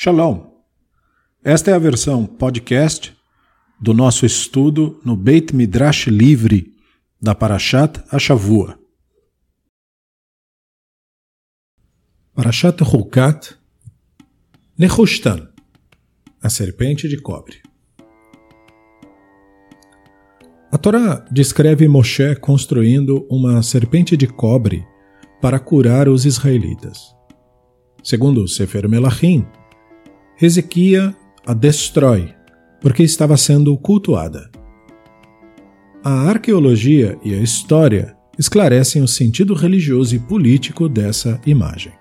Shalom! Esta é a versão podcast do nosso estudo no Beit Midrash Livre da Parashat Ashavua. Parashat Hukat Nehushtan, a serpente de cobre. A Torá descreve Moshe construindo uma serpente de cobre para curar os israelitas. Segundo Sefer Melachim, Hezequia a destrói, porque estava sendo cultuada. A arqueologia e a história esclarecem o sentido religioso e político dessa imagem.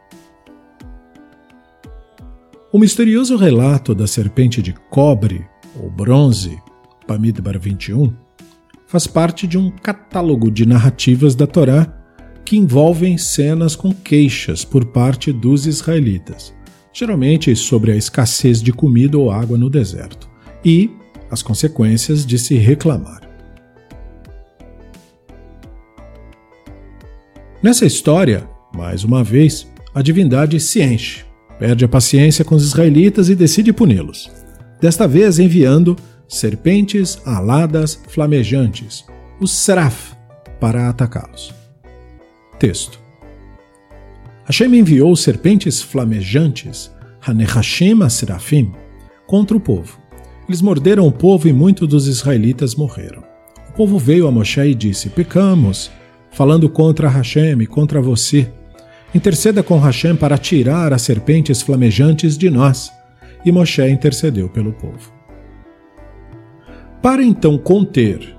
O misterioso relato da serpente de cobre ou bronze, Pamidbar 21, faz parte de um catálogo de narrativas da Torá que envolvem cenas com queixas por parte dos israelitas geralmente sobre a escassez de comida ou água no deserto, e as consequências de se reclamar. Nessa história, mais uma vez, a divindade se enche, perde a paciência com os israelitas e decide puni-los. Desta vez enviando serpentes aladas flamejantes, os seraf, para atacá-los. Texto Hashem enviou serpentes flamejantes, Hanechashim Serafim, contra o povo. Eles morderam o povo e muitos dos israelitas morreram. O povo veio a Moshe e disse: Pecamos, falando contra Hashem e contra você. Interceda com Hashem para tirar as serpentes flamejantes de nós. E Moshe intercedeu pelo povo. Para então conter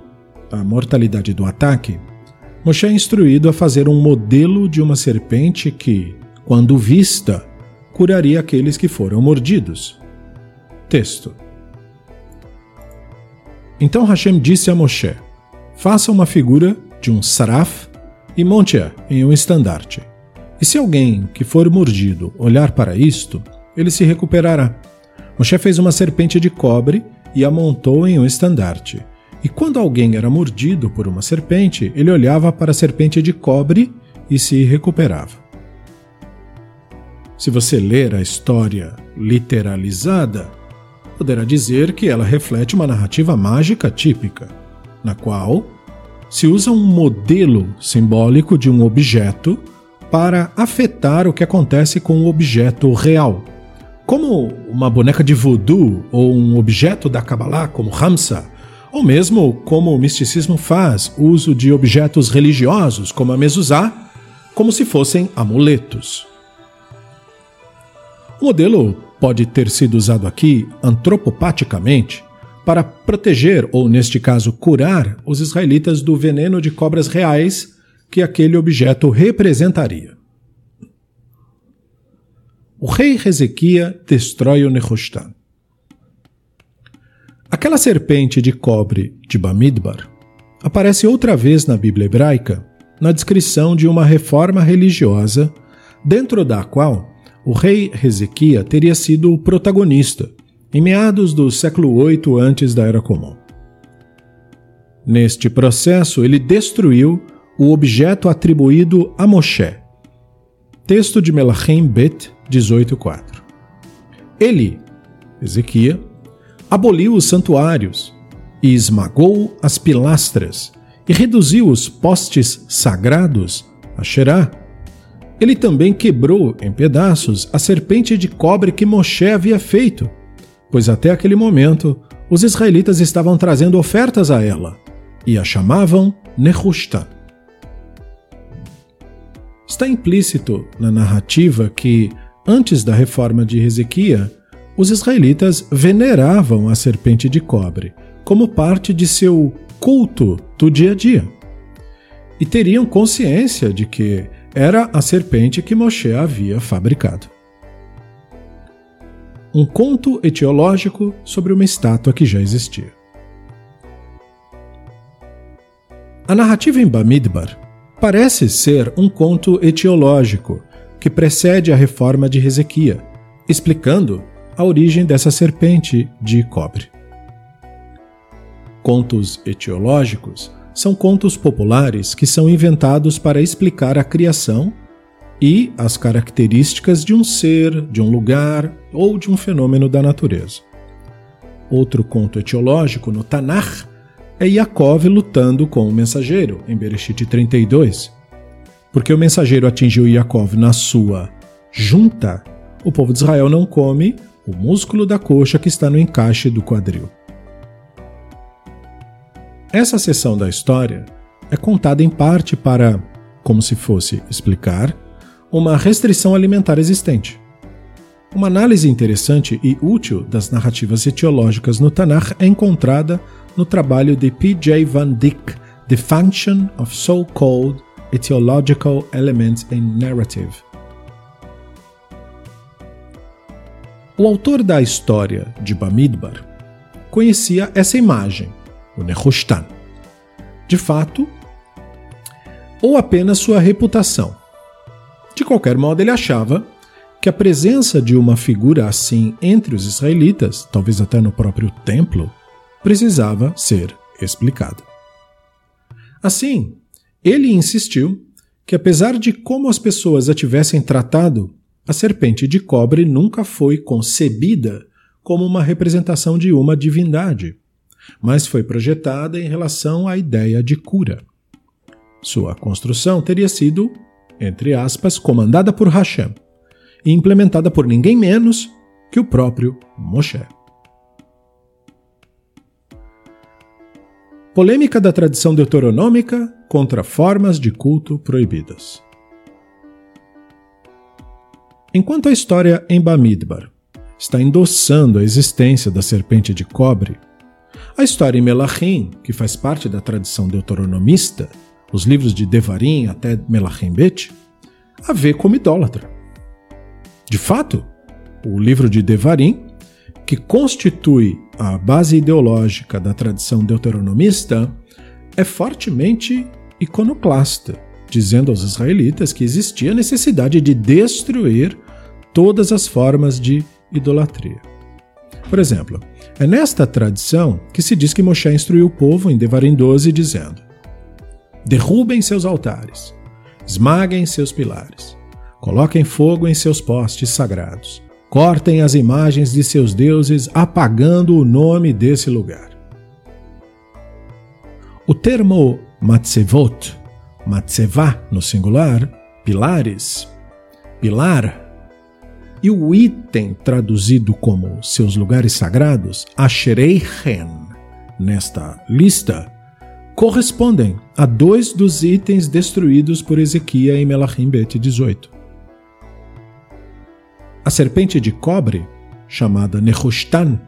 a mortalidade do ataque, Moshe é instruído a fazer um modelo de uma serpente que, quando vista, curaria aqueles que foram mordidos. Texto. Então Hashem disse a Moshe: Faça uma figura de um saraf e monte-a em um estandarte. E se alguém que for mordido olhar para isto, ele se recuperará. Moshe fez uma serpente de cobre e a montou em um estandarte. E quando alguém era mordido por uma serpente, ele olhava para a serpente de cobre e se recuperava. Se você ler a história literalizada, poderá dizer que ela reflete uma narrativa mágica típica, na qual se usa um modelo simbólico de um objeto para afetar o que acontece com o objeto real. Como uma boneca de voodoo ou um objeto da Kabbalah, como Ramsa, ou mesmo como o misticismo faz uso de objetos religiosos, como a mezuzá, como se fossem amuletos. O modelo pode ter sido usado aqui antropopaticamente para proteger, ou neste caso curar, os israelitas do veneno de cobras reais que aquele objeto representaria. O rei Hezequia destrói o Nehushtan. Aquela serpente de cobre de Bamidbar aparece outra vez na Bíblia hebraica na descrição de uma reforma religiosa, dentro da qual o rei Hezequia teria sido o protagonista, em meados do século VIII antes da Era Comum. Neste processo, ele destruiu o objeto atribuído a Moshe. Texto de Melachim Bet 18.4. Ele, Ezequiel, aboliu os santuários e esmagou as pilastras e reduziu os postes sagrados, a Xerá. Ele também quebrou em pedaços a serpente de cobre que Moshe havia feito, pois até aquele momento os israelitas estavam trazendo ofertas a ela e a chamavam Nehushtan. Está implícito na narrativa que, antes da reforma de Ezequiel, os israelitas veneravam a serpente de cobre como parte de seu culto do dia a dia. E teriam consciência de que era a serpente que Moshe havia fabricado. Um conto etiológico sobre uma estátua que já existia. A narrativa em Bamidbar parece ser um conto etiológico que precede a reforma de Ezequiel, explicando a origem dessa serpente de cobre. Contos etiológicos são contos populares que são inventados para explicar a criação e as características de um ser, de um lugar ou de um fenômeno da natureza. Outro conto etiológico no Tanakh é Yaakov lutando com o mensageiro, em Bereshit 32. Porque o mensageiro atingiu Yaakov na sua junta, o povo de Israel não come o músculo da coxa que está no encaixe do quadril. Essa seção da história é contada em parte para, como se fosse explicar, uma restrição alimentar existente. Uma análise interessante e útil das narrativas etiológicas no Tanakh é encontrada no trabalho de P.J. Van Dyck, The Function of So-Called Etiological Elements in Narrative. O autor da história de Bamidbar conhecia essa imagem, o Nehushtan. De fato, ou apenas sua reputação. De qualquer modo, ele achava que a presença de uma figura assim entre os israelitas, talvez até no próprio templo, precisava ser explicada. Assim, ele insistiu que, apesar de como as pessoas a tivessem tratado, a serpente de cobre nunca foi concebida como uma representação de uma divindade, mas foi projetada em relação à ideia de cura. Sua construção teria sido, entre aspas, comandada por Hashem, e implementada por ninguém menos que o próprio Moshe. Polêmica da tradição deuteronômica contra formas de culto proibidas. Enquanto a história em Bamidbar está endossando a existência da serpente de cobre, a história em Melachim, que faz parte da tradição deuteronomista, os livros de Devarim até Melachim Bet, a vê como idólatra. De fato, o livro de Devarim, que constitui a base ideológica da tradição deuteronomista, é fortemente iconoclasta, dizendo aos israelitas que existia necessidade de destruir todas as formas de idolatria. Por exemplo, é nesta tradição que se diz que Moshe instruiu o povo em Devarim 12, dizendo: Derrubem seus altares, esmaguem seus pilares, Coloquem fogo em seus postes sagrados. Cortem as imagens de seus deuses, apagando o nome desse lugar. O termo matzevot, matzevá no singular, pilares, pilar, e o item traduzido como seus lugares sagrados, ashereichen, nesta lista, correspondem a dois dos itens destruídos por Ezequiel em Melachim Bet 18. A serpente de cobre, chamada Nehushtan,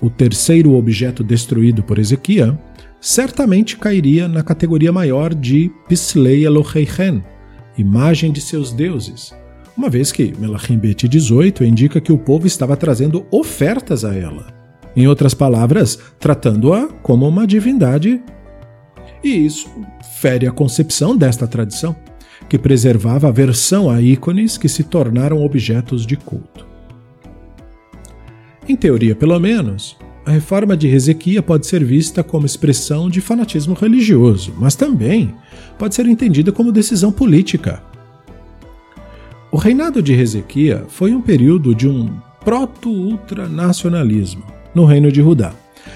o terceiro objeto destruído por Ezequiel, certamente cairia na categoria maior de Pislei Eloheichen, imagem de seus deuses, uma vez que Melachim Bet 18 indica que o povo estava trazendo ofertas a ela. Em outras palavras, tratando-a como uma divindade. E isso fere a concepção desta tradição que preservava a versão a ícones que se tornaram objetos de culto. Em teoria, pelo menos, a reforma de Ezequiel pode ser vista como expressão de fanatismo religioso, mas também pode ser entendida como decisão política. O reinado de Ezequiel foi um período de um proto-ultranacionalismo no reino de Judá,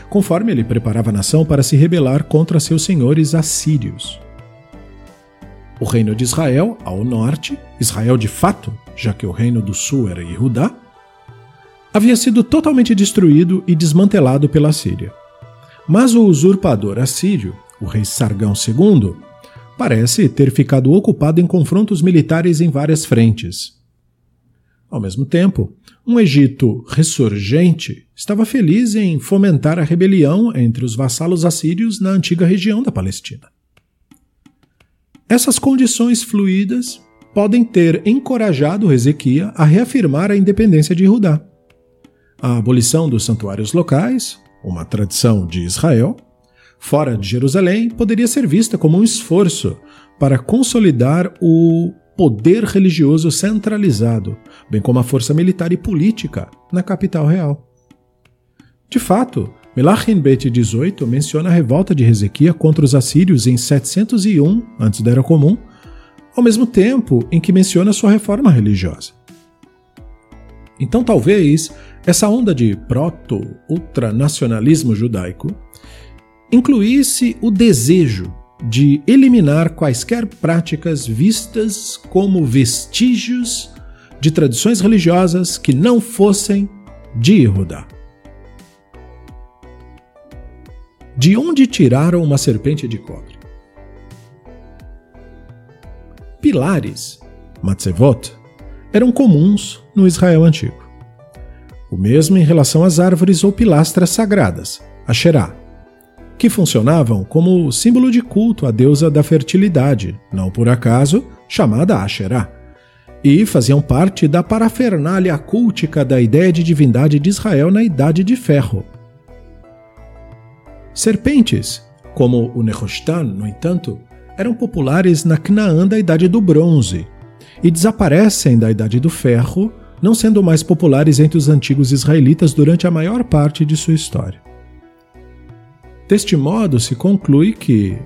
conforme ele preparava a nação para se rebelar contra seus senhores assírios. O reino de Israel, ao norte, Israel de fato, já que o reino do sul era Yehudá, havia sido totalmente destruído e desmantelado pela Síria. Mas o usurpador assírio, o rei Sargão II, parece ter ficado ocupado em confrontos militares em várias frentes. Ao mesmo tempo, um Egito ressurgente estava feliz em fomentar a rebelião entre os vassalos assírios na antiga região da Palestina. Essas condições fluídas podem ter encorajado Ezequiel a reafirmar a independência de Judá. A abolição dos santuários locais, uma tradição de Israel, fora de Jerusalém, poderia ser vista como um esforço para consolidar o poder religioso centralizado, bem como a força militar e política na capital real. De fato, Melachim Bet 18 menciona a revolta de Ezequiel contra os assírios em 701 a.C., ao mesmo tempo em que menciona sua reforma religiosa. Então, talvez essa onda de proto-ultranacionalismo judaico incluísse o desejo de eliminar quaisquer práticas vistas como vestígios de tradições religiosas que não fossem de Yehudá. De onde tiraram uma serpente de cobre? Pilares, matzevot, eram comuns no Israel antigo. O mesmo em relação às árvores ou pilastras sagradas, Asherah, que funcionavam como símbolo de culto à deusa da fertilidade, não por acaso chamada Asherah, e faziam parte da parafernália cultica da ideia de divindade de Israel na Idade de Ferro. Serpentes, como o Nehushtan, no entanto, eram populares na Canaã da Idade do Bronze e desaparecem da Idade do Ferro não sendo mais populares entre os antigos israelitas durante a maior parte de sua história. Deste modo, se conclui que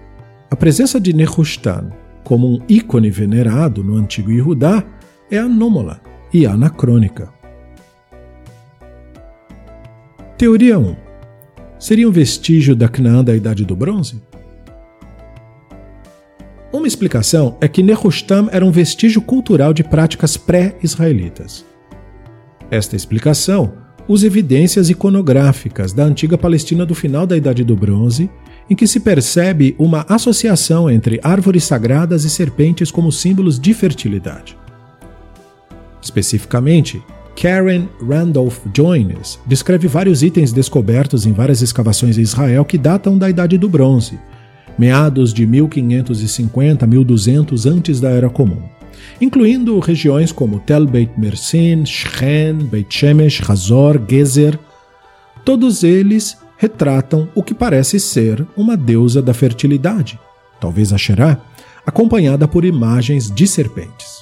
a presença de Nehushtan como um ícone venerado no antigo Yehudá é anômala e anacrônica. Teoria 1. Seria um vestígio da Canaã da Idade do Bronze? Explicação é que Nehushtan era um vestígio cultural de práticas pré-israelitas. Esta explicação usa evidências iconográficas da antiga Palestina do final da Idade do Bronze, em que se percebe uma associação entre árvores sagradas e serpentes como símbolos de fertilidade. Especificamente, Karen Randolph Joynes descreve vários itens descobertos em várias escavações em Israel que datam da Idade do Bronze, meados de 1550 a 1200 antes da Era Comum incluindo regiões como Tel Beit Mersin, Shechem, Beit Shemesh, Hazor, Gezer. Todos eles retratam o que parece ser uma deusa da fertilidade, talvez Asherah, acompanhada por imagens de serpentes.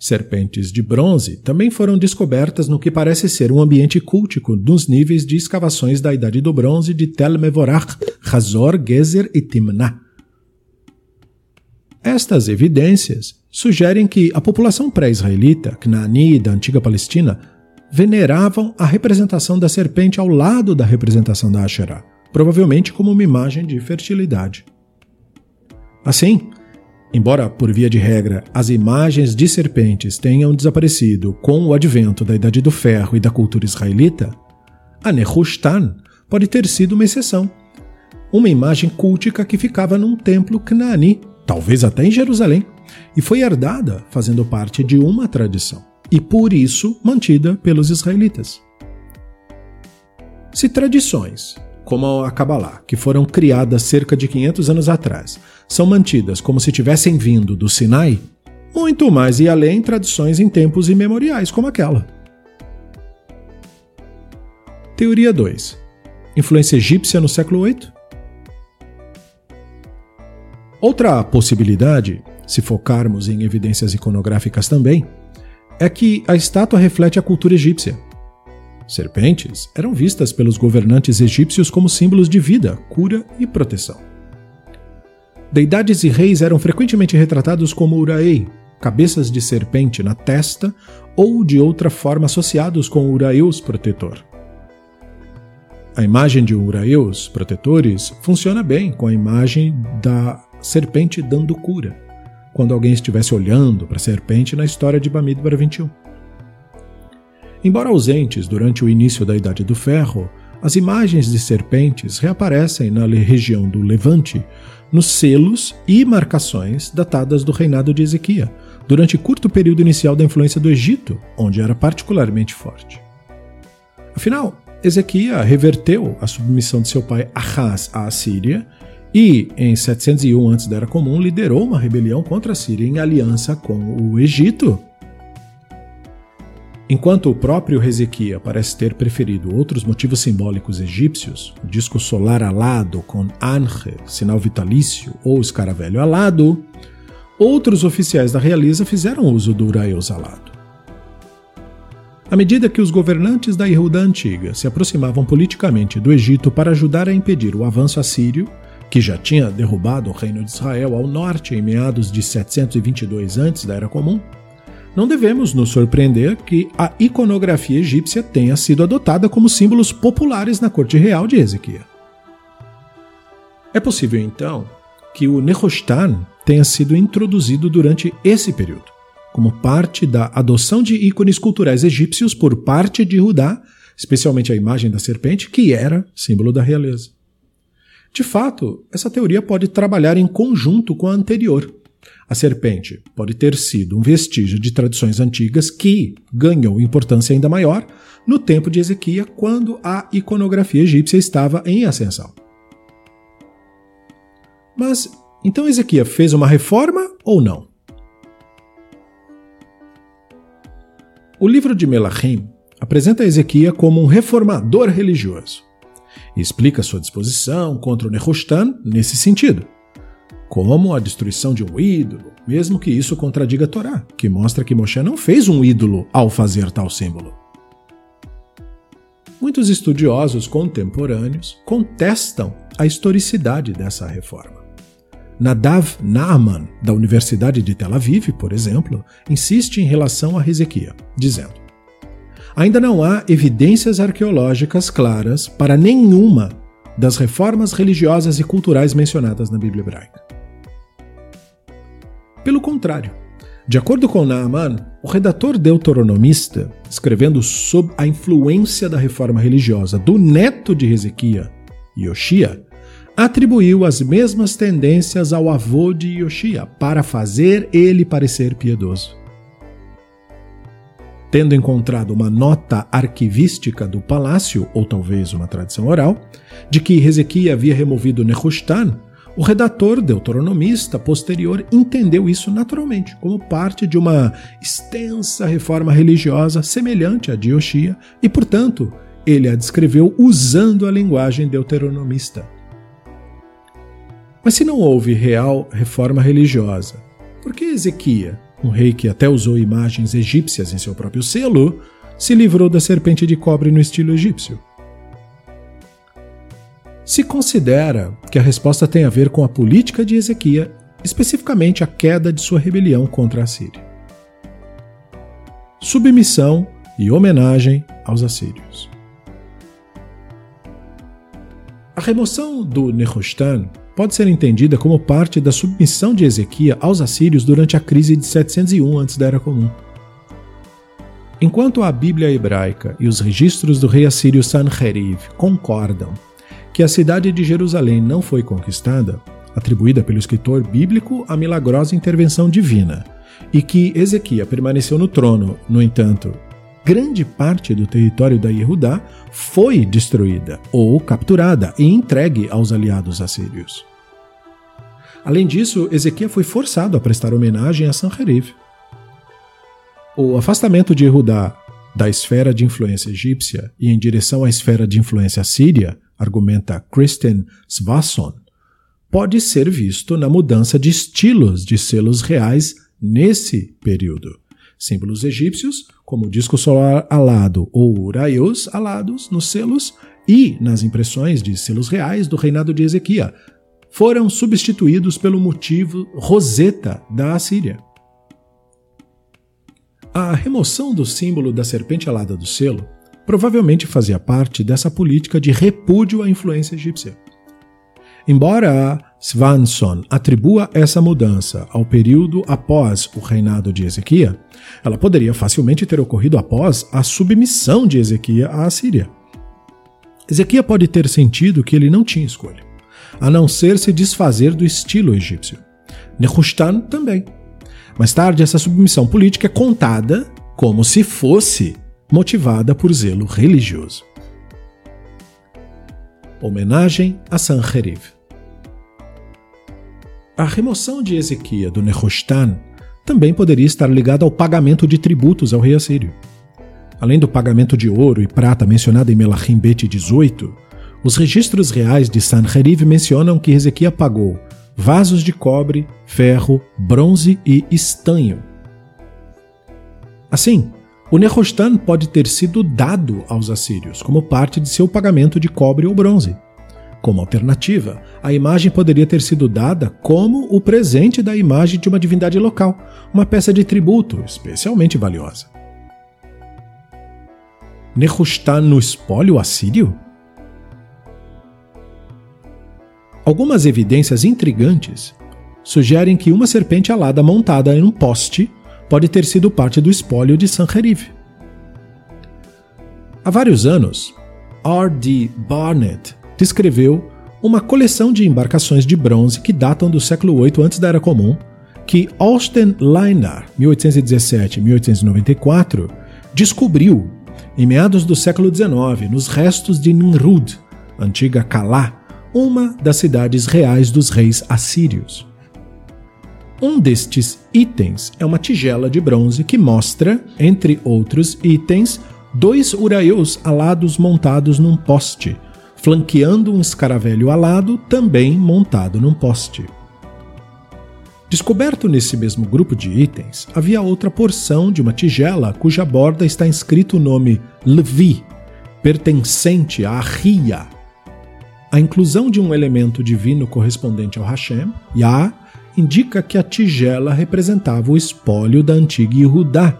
Serpentes de bronze também foram descobertas no que parece ser um ambiente cultico nos níveis de escavações da Idade do Bronze de Tel Mevorach, Hazor, Gezer e Timnah. Estas evidências sugerem que a população pré-israelita, Canaani da antiga Palestina, veneravam a representação da serpente ao lado da representação da Asherah, provavelmente como uma imagem de fertilidade. Assim, embora por via de regra as imagens de serpentes tenham desaparecido com o advento da Idade do Ferro e da cultura israelita, a Nehushtan pode ter sido uma exceção, uma imagem cultica que ficava num templo Canaani talvez até em Jerusalém, e foi herdada fazendo parte de uma tradição, e por isso mantida pelos israelitas. Se tradições, como a Kabbalah, que foram criadas cerca de 500 anos atrás, são mantidas como se tivessem vindo do Sinai, muito mais e além tradições em tempos imemoriais como aquela. Teoria 2. Influência egípcia no século VIII? Outra possibilidade, se focarmos em evidências iconográficas também, é que a estátua reflete a cultura egípcia. Serpentes eram vistas pelos governantes egípcios como símbolos de vida, cura e proteção. Deidades e reis eram frequentemente retratados como uraei, cabeças de serpente na testa ou de outra forma associados com uraeus protetor. A imagem de uraeus protetores funciona bem com a imagem da serpente dando cura, quando alguém estivesse olhando para a serpente na história de Bamidbar 21. Embora ausentes durante o início da Idade do Ferro, as imagens de serpentes reaparecem na região do Levante nos selos e marcações datadas do reinado de Ezequiel, durante curto período inicial da influência do Egito, onde era particularmente forte. Afinal, Ezequiel reverteu a submissão de seu pai Ahaz à Assíria e, em 701 a.C., liderou uma rebelião contra a Síria em aliança com o Egito. Enquanto o próprio Ezequiel parece ter preferido outros motivos simbólicos egípcios, o disco solar alado com Anche, sinal vitalício, ou escaravelho alado, outros oficiais da realeza fizeram uso do Uraeus alado. À medida que os governantes da Yehuda antiga se aproximavam politicamente do Egito para ajudar a impedir o avanço assírio, que já tinha derrubado o reino de Israel ao norte em meados de 722 antes da Era Comum, não devemos nos surpreender que a iconografia egípcia tenha sido adotada como símbolos populares na corte real de Ezequiel. É possível, então, que o Nehostan tenha sido introduzido durante esse período, como parte da adoção de ícones culturais egípcios por parte de Judá, especialmente a imagem da serpente, que era símbolo da realeza. De fato, essa teoria pode trabalhar em conjunto com a anterior, a serpente pode ter sido um vestígio de tradições antigas que ganhou importância ainda maior no tempo de Ezequiel, quando a iconografia egípcia estava em ascensão. Mas então Ezequiel fez uma reforma ou não? O livro de Melachim apresenta Ezequiel como um reformador religioso explica sua disposição contra o Nehustan nesse sentido como a destruição de um ídolo, mesmo que isso contradiga a Torá, que mostra que Moshe não fez um ídolo ao fazer tal símbolo. Muitos estudiosos contemporâneos contestam a historicidade dessa reforma. Nadav Naaman, da Universidade de Tel Aviv, por exemplo, insiste em relação a Ezequiel, dizendo: Ainda não há evidências arqueológicas claras para nenhuma das reformas religiosas e culturais mencionadas na Bíblia hebraica. Pelo contrário, de acordo com Naaman, o redator deuteronomista, escrevendo sob a influência da reforma religiosa do neto de Ezequiel, Yoshia, atribuiu as mesmas tendências ao avô de Yoshia para fazer ele parecer piedoso. Tendo encontrado uma nota arquivística do palácio, ou talvez uma tradição oral, de que Ezequiel havia removido Nehustan, o redator deuteronomista posterior entendeu isso naturalmente, como parte de uma extensa reforma religiosa semelhante à de Yoshia, e, portanto, ele a descreveu usando a linguagem deuteronomista. Mas se não houve real reforma religiosa, por que Ezequiel, um rei que até usou imagens egípcias em seu próprio selo, se livrou da serpente de cobre no estilo egípcio? Se considera que a resposta tem a ver com a política de Ezequiel, especificamente a queda de sua rebelião contra a Síria. Submissão e homenagem aos assírios. A remoção do Nehostan pode ser entendida como parte da submissão de Ezequiel aos assírios durante a crise de 701 antes da Era Comum. Enquanto a Bíblia hebraica e os registros do rei assírio Sanherib concordam que a cidade de Jerusalém não foi conquistada, atribuída pelo escritor bíblico à milagrosa intervenção divina, e que Ezequiel permaneceu no trono, no entanto, grande parte do território da Yehudá foi destruída ou capturada e entregue aos aliados assírios. Além disso, Ezequiel foi forçado a prestar homenagem a Sanherib. O afastamento de Yehudá da esfera de influência egípcia e em direção à esfera de influência síria argumenta Kristen Svasson, pode ser visto na mudança de estilos de selos reais nesse período. Símbolos egípcios, como o disco solar alado ou uraios alados nos selos e nas impressões de selos reais do reinado de Ezequiel, foram substituídos pelo motivo roseta da Assíria. A remoção do símbolo da serpente alada do selo provavelmente fazia parte dessa política de repúdio à influência egípcia. Embora Svanson atribua essa mudança ao período após o reinado de Ezequiel, ela poderia facilmente ter ocorrido após a submissão de Ezequiel à Assíria. Ezequiel pode ter sentido que ele não tinha escolha, a não ser se desfazer do estilo egípcio. Nehustan também. Mais tarde, essa submissão política é contada como se fosse motivada por zelo religioso. Homenagem a Sanherib. A remoção de Ezequiel do Nehostan também poderia estar ligada ao pagamento de tributos ao rei assírio. Além do pagamento de ouro e prata mencionado em Melachim Bet 18, os registros reais de Sanherib mencionam que Ezequiel pagou vasos de cobre, ferro, bronze e estanho. Assim, o Nehostan pode ter sido dado aos assírios como parte de seu pagamento de cobre ou bronze. Como alternativa, a imagem poderia ter sido dada como o presente da imagem de uma divindade local, uma peça de tributo especialmente valiosa. Nehushtan no espólio assírio? Algumas evidências intrigantes sugerem que uma serpente alada montada em um poste pode ter sido parte do espólio de Sanherib. Há vários anos, R.D. Barnett descreveu uma coleção de embarcações de bronze que datam do século VIII antes da Era Comum, que Austin Liner, 1817-1894, descobriu em meados do século XIX nos restos de Nimrud, antiga Calá, uma das cidades reais dos reis assírios. Um destes itens é uma tigela de bronze que mostra, entre outros itens, dois uraios alados montados num poste, flanqueando um escaravelho alado também montado num poste. Descoberto nesse mesmo grupo de itens, havia outra porção de uma tigela cuja borda está inscrito o nome Levi, pertencente a Ria. A inclusão de um elemento divino correspondente ao Hashem, Yah, indica que a tigela representava o espólio da antiga Yehudá,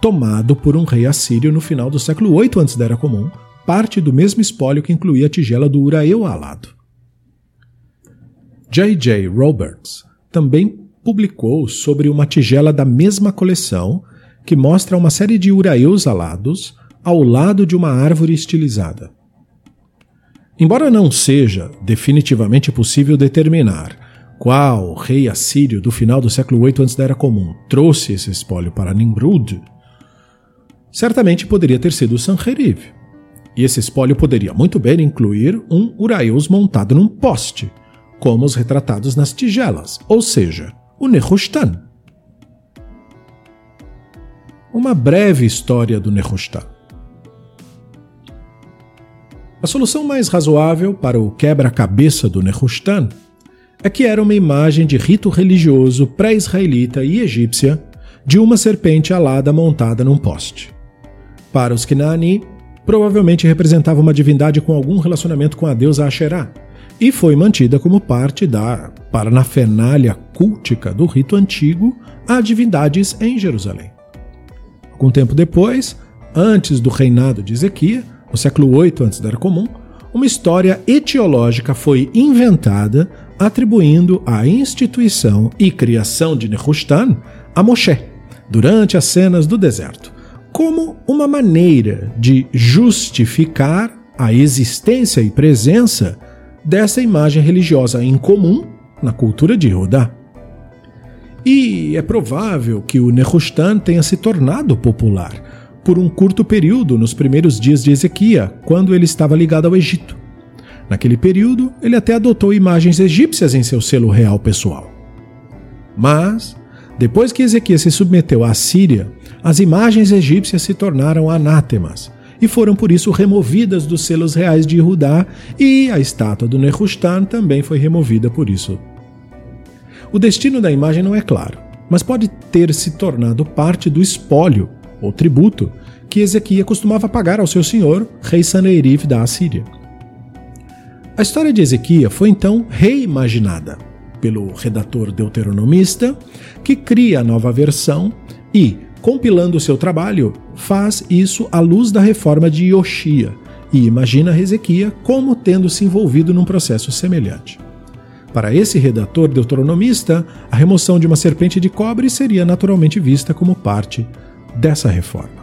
tomado por um rei assírio no final do século VIII antes da Era Comum, parte do mesmo espólio que incluía a tigela do Uraeu alado. J. J. Roberts também publicou sobre uma tigela da mesma coleção que mostra uma série de uraeus alados ao lado de uma árvore estilizada. Embora não seja definitivamente possível determinar qual rei assírio do final do século VIII antes da Era Comum trouxe esse espólio para Nimrud, certamente poderia ter sido Sanherib. E esse espólio poderia muito bem incluir um uraeus montado num poste, como os retratados nas tigelas, ou seja, o Nehushtan. Uma breve história do Nehushtan. A solução mais razoável para o quebra-cabeça do Nehushtan é que era uma imagem de rito religioso pré-israelita e egípcia de uma serpente alada montada num poste. Para os Kinani, provavelmente representava uma divindade com algum relacionamento com a deusa Asherah, e foi mantida como parte da parafernália cultica do rito antigo a divindades em Jerusalém. Algum tempo depois, antes do reinado de Ezequias, no século VIII antes da Era Comum, uma história etiológica foi inventada atribuindo a instituição e criação de Nehushtan a Moshe, durante as cenas do deserto, como uma maneira de justificar a existência e presença dessa imagem religiosa em comum na cultura de Judá. E é provável que o Nehushtan tenha se tornado popular por um curto período nos primeiros dias de Ezequias, quando ele estava ligado ao Egito. Naquele período, ele até adotou imagens egípcias em seu selo real pessoal. Mas, depois que Ezequias se submeteu à Síria, as imagens egípcias se tornaram anátemas e foram por isso removidas dos selos reais de Judá, e a estátua do Nehushtan também foi removida por isso. O destino da imagem não é claro, mas pode ter se tornado parte do espólio, ou tributo, que Ezequias costumava pagar ao seu senhor, rei Saneirif da Assíria. A história de Ezequias foi então reimaginada pelo redator deuteronomista, que cria a nova versão e, compilando seu trabalho, faz isso à luz da reforma de Yoshia e imagina Ezequias como tendo se envolvido num processo semelhante. Para esse redator deuteronomista, a remoção de uma serpente de cobre seria naturalmente vista como parte dessa reforma.